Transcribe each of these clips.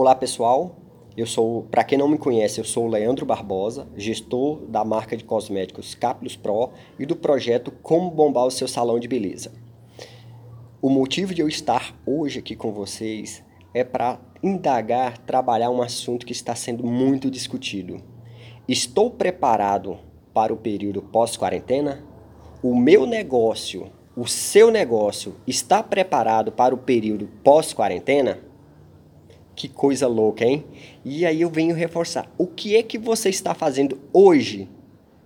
Olá pessoal, eu sou, para quem não me conhece, eu sou o Leandro Barbosa, gestor da marca de cosméticos Caplos Pro e do projeto Como Bombar o Seu Salão de Beleza. O motivo de eu estar hoje aqui com vocês é para indagar, trabalhar um assunto que está sendo muito discutido. Estou preparado para o período pós-quarentena? O meu negócio, o seu negócio, está preparado para o período pós-quarentena? Que coisa louca, hein? E aí eu venho reforçar. O que é que você está fazendo hoje,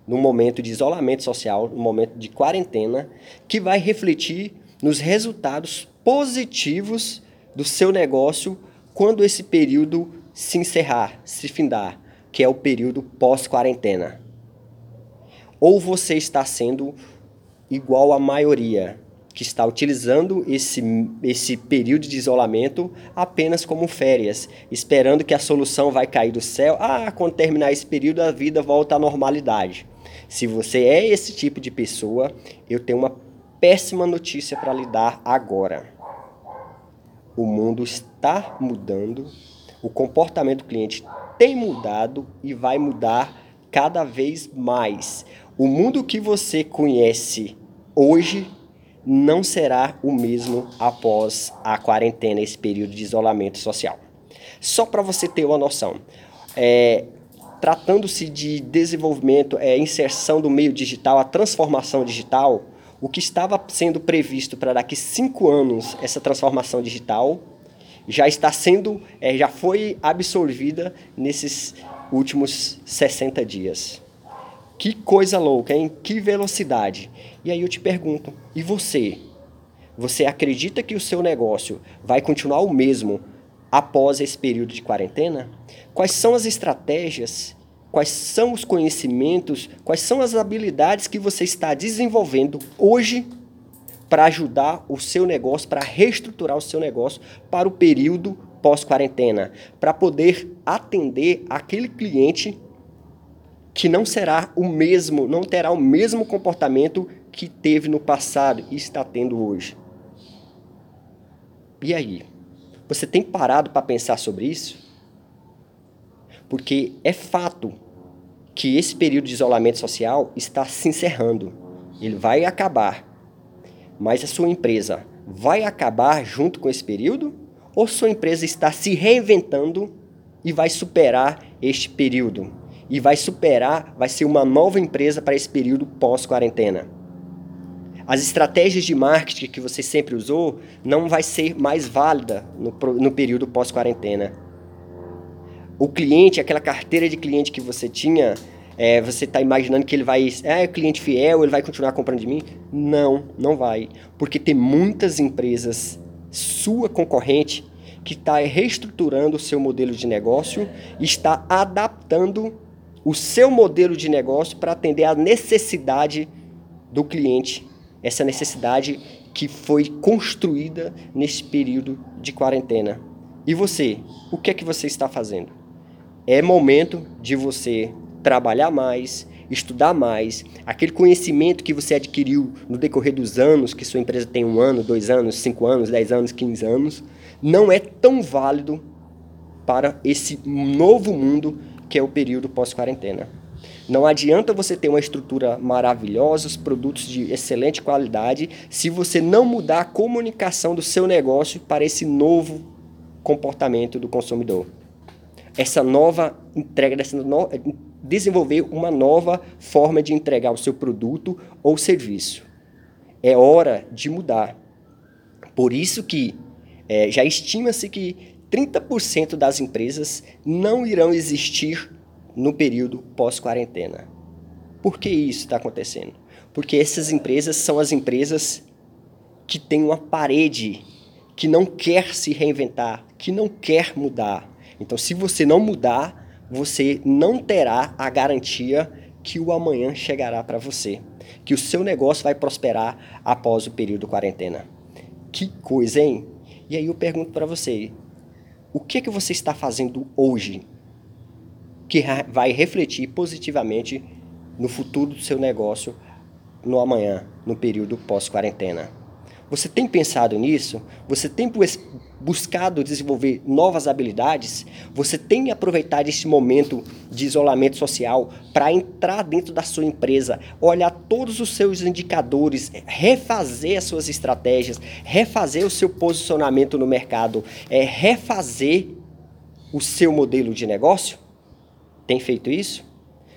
no momento de isolamento social, no momento de quarentena, que vai refletir nos resultados positivos do seu negócio quando esse período se encerrar, se findar, que é o período pós-quarentena? Ou você está sendo igual à maioria, que está utilizando esse, esse período de isolamento apenas como férias, esperando que a solução vai cair do céu. Ah, quando terminar esse período, a vida volta à normalidade. Se você é esse tipo de pessoa, eu tenho uma péssima notícia para lhe dar agora. O mundo está mudando, o comportamento do cliente tem mudado e vai mudar cada vez mais. O mundo que você conhece hoje não será o mesmo após a quarentena, esse período de isolamento social. Só para você ter uma noção, é, tratando-se de desenvolvimento, é, inserção do meio digital, a transformação digital, o que estava sendo previsto para daqui cinco anos, essa transformação digital, já está sendo, é, já foi absorvida nesses últimos 60 dias. Que coisa louca, hein? Que velocidade. E aí eu te pergunto, e você? Você acredita que o seu negócio vai continuar o mesmo após esse período de quarentena? Quais são as estratégias? Quais são os conhecimentos? Quais são as habilidades que você está desenvolvendo hoje para ajudar o seu negócio, para reestruturar o seu negócio para o período pós-quarentena, para poder atender aquele cliente que não será o mesmo, não terá o mesmo comportamento que teve no passado e está tendo hoje. E aí? Você tem parado para pensar sobre isso? Porque é fato que esse período de isolamento social está se encerrando. Ele vai acabar. Mas a sua empresa vai acabar junto com esse período? Ou sua empresa está se reinventando e vai superar este período? E vai superar, vai ser uma nova empresa para esse período pós-quarentena. As estratégias de marketing que você sempre usou não vai ser mais válida no, no período pós-quarentena. O cliente, aquela carteira de cliente que você tinha, é, você está imaginando que ele vai, é cliente fiel, ele vai continuar comprando de mim? Não, não vai, porque tem muitas empresas, sua concorrente, que está reestruturando o seu modelo de negócio, está adaptando o seu modelo de negócio para atender à necessidade do cliente, essa necessidade que foi construída nesse período de quarentena. E você, o que é que você está fazendo? É momento de você trabalhar mais, estudar mais, aquele conhecimento que você adquiriu no decorrer dos anos, que sua empresa tem um ano, dois anos, cinco anos, dez anos, quinze anos, não é tão válido para esse novo mundo que é o período pós-quarentena. Não adianta você ter uma estrutura maravilhosa, os produtos de excelente qualidade, se você não mudar a comunicação do seu negócio para esse novo comportamento do consumidor. Essa nova entrega, no... desenvolver uma nova forma de entregar o seu produto ou serviço. É hora de mudar. Por isso que é, já estima-se que 30% das empresas não irão existir no período pós-quarentena. Por que isso está acontecendo? Porque essas empresas são as empresas que têm uma parede, que não quer se reinventar, que não quer mudar. Então, se você não mudar, você não terá a garantia que o amanhã chegará para você, que o seu negócio vai prosperar após o período quarentena. Que coisa, hein? E aí eu pergunto para você, o que, é que você está fazendo hoje que vai refletir positivamente no futuro do seu negócio no amanhã, no período pós-quarentena? Você tem pensado nisso? Você tem buscado desenvolver novas habilidades, você tem que aproveitar esse momento de isolamento social para entrar dentro da sua empresa, olhar todos os seus indicadores, refazer as suas estratégias, refazer o seu posicionamento no mercado, é, refazer o seu modelo de negócio? Tem feito isso?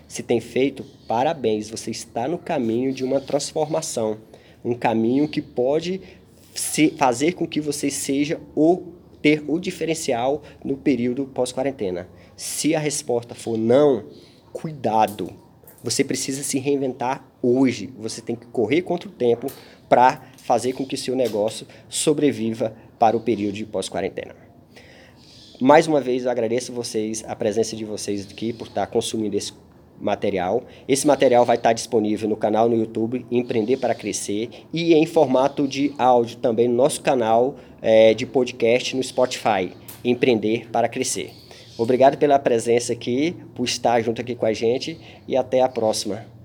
Se tem feito, parabéns, você está no caminho de uma transformação, um caminho que pode se fazer com que você seja o ter o diferencial no período pós-quarentena. Se a resposta for não, cuidado. Você precisa se reinventar hoje. Você tem que correr contra o tempo para fazer com que seu negócio sobreviva para o período de pós-quarentena. Mais uma vez, eu agradeço vocês, a presença de vocês aqui por estar consumindo esse material. Esse material vai estar disponível no canal no YouTube Empreender para Crescer e em formato de áudio também no nosso canal é, de podcast no Spotify Empreender para Crescer. Obrigado pela presença aqui, por estar junto aqui com a gente e até a próxima.